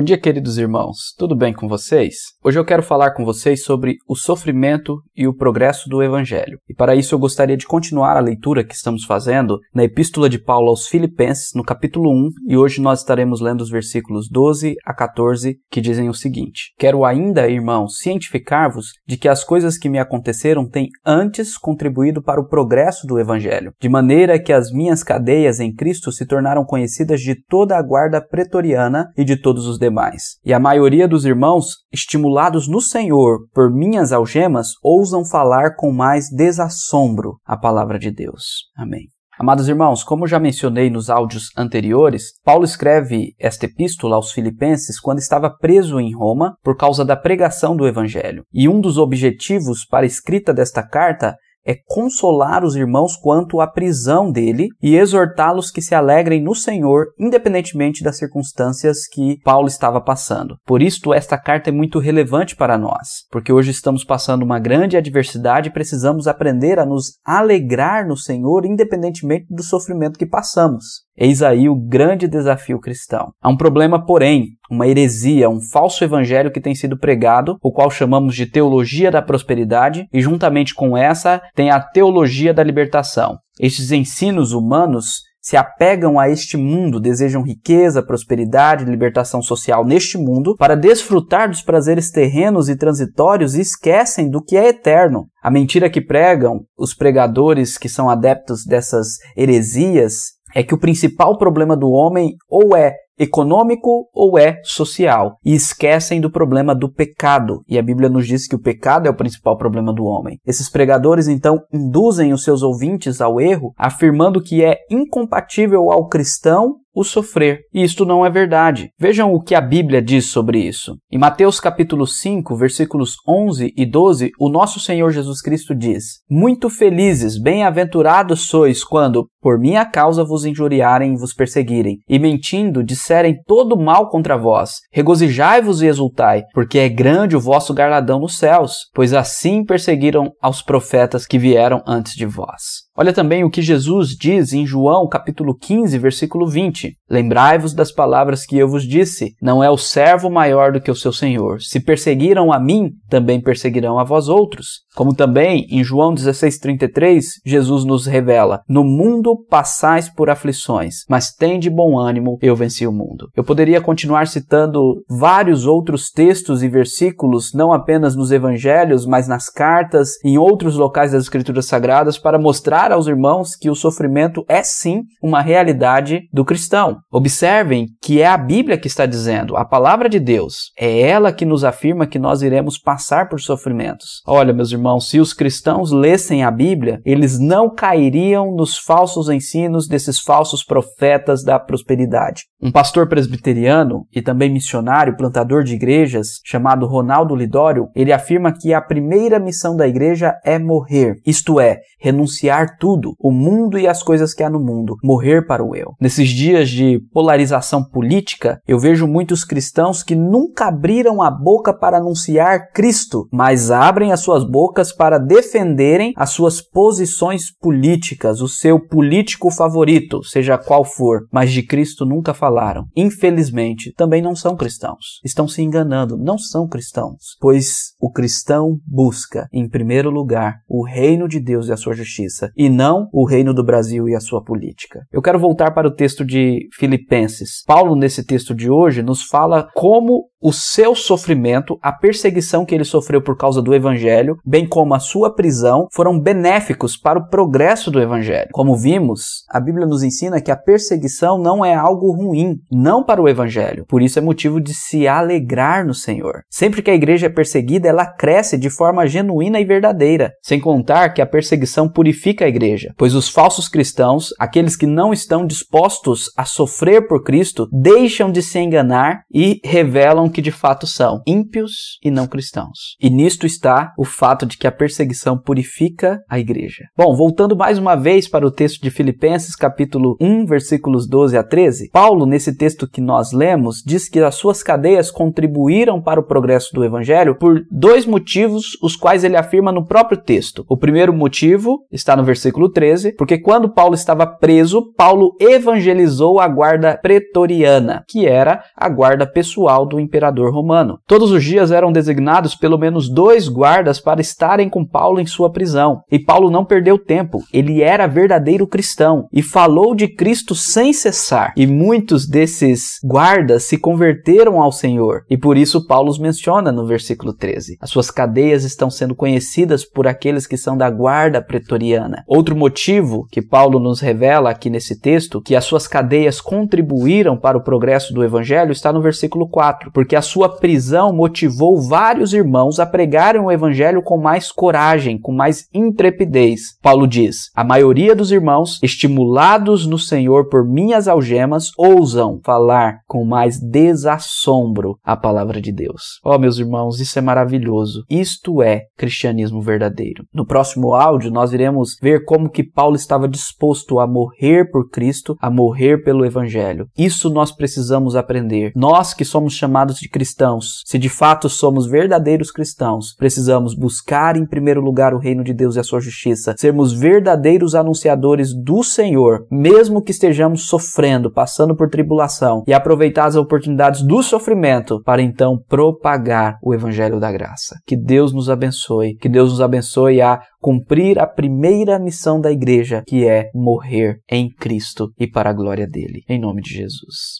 Bom dia, queridos irmãos. Tudo bem com vocês? Hoje eu quero falar com vocês sobre o sofrimento e o progresso do evangelho. E para isso eu gostaria de continuar a leitura que estamos fazendo na Epístola de Paulo aos Filipenses, no capítulo 1, e hoje nós estaremos lendo os versículos 12 a 14, que dizem o seguinte: Quero ainda, irmãos, cientificar-vos de que as coisas que me aconteceram têm antes contribuído para o progresso do evangelho, de maneira que as minhas cadeias em Cristo se tornaram conhecidas de toda a guarda pretoriana e de todos os demais. E a maioria dos irmãos, estimulados no Senhor por minhas algemas, ousam falar com mais desassombro a palavra de Deus. Amém. Amados irmãos, como já mencionei nos áudios anteriores, Paulo escreve esta epístola aos Filipenses quando estava preso em Roma por causa da pregação do Evangelho. E um dos objetivos para a escrita desta carta é consolar os irmãos quanto à prisão dele e exortá-los que se alegrem no Senhor, independentemente das circunstâncias que Paulo estava passando. Por isso, esta carta é muito relevante para nós, porque hoje estamos passando uma grande adversidade e precisamos aprender a nos alegrar no Senhor, independentemente do sofrimento que passamos. Eis aí o grande desafio cristão. Há um problema, porém, uma heresia, um falso evangelho que tem sido pregado, o qual chamamos de teologia da prosperidade, e juntamente com essa tem a teologia da libertação. Estes ensinos humanos se apegam a este mundo, desejam riqueza, prosperidade, libertação social neste mundo para desfrutar dos prazeres terrenos e transitórios e esquecem do que é eterno. A mentira que pregam os pregadores que são adeptos dessas heresias é que o principal problema do homem ou é econômico ou é social e esquecem do problema do pecado. E a Bíblia nos diz que o pecado é o principal problema do homem. Esses pregadores então induzem os seus ouvintes ao erro, afirmando que é incompatível ao cristão o sofrer. E isto não é verdade. Vejam o que a Bíblia diz sobre isso. Em Mateus capítulo 5, versículos 11 e 12, o nosso Senhor Jesus Cristo diz: Muito felizes, bem-aventurados sois quando, por minha causa, vos injuriarem e vos perseguirem, e mentindo disserem todo mal contra vós. Regozijai-vos e exultai, porque é grande o vosso galardão nos céus, pois assim perseguiram aos profetas que vieram antes de vós. Olha também o que Jesus diz em João capítulo 15, versículo 20. Lembrai-vos das palavras que eu vos disse: não é o servo maior do que o seu senhor. Se perseguiram a mim, também perseguirão a vós outros. Como também em João 16:33, Jesus nos revela: No mundo passais por aflições, mas tende bom ânimo, eu venci o mundo. Eu poderia continuar citando vários outros textos e versículos, não apenas nos evangelhos, mas nas cartas e em outros locais das escrituras sagradas para mostrar aos irmãos que o sofrimento é sim uma realidade do cristão. Observem que é a Bíblia que está dizendo, a palavra de Deus. É ela que nos afirma que nós iremos passar por sofrimentos. Olha, meus irmãos, se os cristãos lessem a Bíblia, eles não cairiam nos falsos ensinos desses falsos profetas da prosperidade. Um pastor presbiteriano e também missionário, plantador de igrejas, chamado Ronaldo Lidório, ele afirma que a primeira missão da igreja é morrer, isto é, renunciar tudo, o mundo e as coisas que há no mundo, morrer para o eu. Nesses dias de polarização política, eu vejo muitos cristãos que nunca abriram a boca para anunciar Cristo, mas abrem as suas bocas para defenderem as suas posições políticas, o seu político favorito, seja qual for, mas de Cristo nunca falaram, infelizmente, também não são cristãos. Estão se enganando, não são cristãos, pois o cristão busca, em primeiro lugar, o reino de Deus e a sua justiça, e não o reino do Brasil e a sua política. Eu quero voltar para o texto de Filipenses. Paulo, nesse texto de hoje, nos fala como o seu sofrimento, a perseguição que ele sofreu por causa do evangelho, bem como a sua prisão, foram benéficos para o progresso do evangelho. Como vimos, a Bíblia nos ensina que a perseguição não é algo ruim, não para o evangelho. Por isso é motivo de se alegrar no Senhor. Sempre que a igreja é perseguida, ela cresce de forma genuína e verdadeira, sem contar que a perseguição purifica a igreja, pois os falsos cristãos, aqueles que não estão dispostos a sofrer por Cristo, deixam de se enganar e revelam que de fato são: ímpios e não cristãos. E nisto está o fato de que a perseguição purifica a igreja. Bom, voltando mais uma vez para o texto de Filipenses, capítulo 1, versículos 12 a 13, Paulo, nesse texto que nós lemos, diz que as suas cadeias contribuíram para o progresso do evangelho por dois motivos, os quais ele afirma no próprio texto. O primeiro motivo está no versículo 13, porque quando Paulo estava preso, Paulo evangelizou a guarda pretoriana, que era a guarda pessoal do imperador romano. Todos os dias eram designados pelo menos dois guardas para estarem com Paulo em sua prisão. E Paulo não perdeu tempo, ele era verdadeiro cristão e falou de Cristo sem cessar. E muitos desses guardas se converteram ao Senhor, e por isso Paulo os menciona no versículo 13. As suas cadeias estão sendo conhecidas por aqueles que são da guarda pretoriana. Outro motivo que Paulo nos revela aqui nesse texto, que as suas cadeias contribuíram para o progresso do evangelho, está no versículo 4, porque a sua prisão motivou vários irmãos a pregarem o evangelho com mais coragem, com mais intrepidez. Paulo diz: A maioria dos irmãos, estimulados no Senhor por minhas algemas, ousam falar com mais desassombro a palavra de Deus. Oh, meus irmãos, isso é maravilhoso. Isto é cristianismo verdadeiro. No próximo áudio, nós iremos ver como que Paulo estava disposto a morrer por Cristo, a morrer pelo evangelho. Isso nós precisamos aprender. Nós que somos chamados de cristãos, se de fato somos verdadeiros cristãos, precisamos buscar em primeiro lugar o reino de Deus e a sua justiça, sermos verdadeiros anunciadores do Senhor, mesmo que estejamos sofrendo, passando por tribulação, e aproveitar as oportunidades do sofrimento para então propagar o evangelho da graça. Que Deus nos abençoe, que Deus nos abençoe a cumprir a primeira missão da igreja, que é morrer em Cristo e para a glória dele. Em nome de Jesus.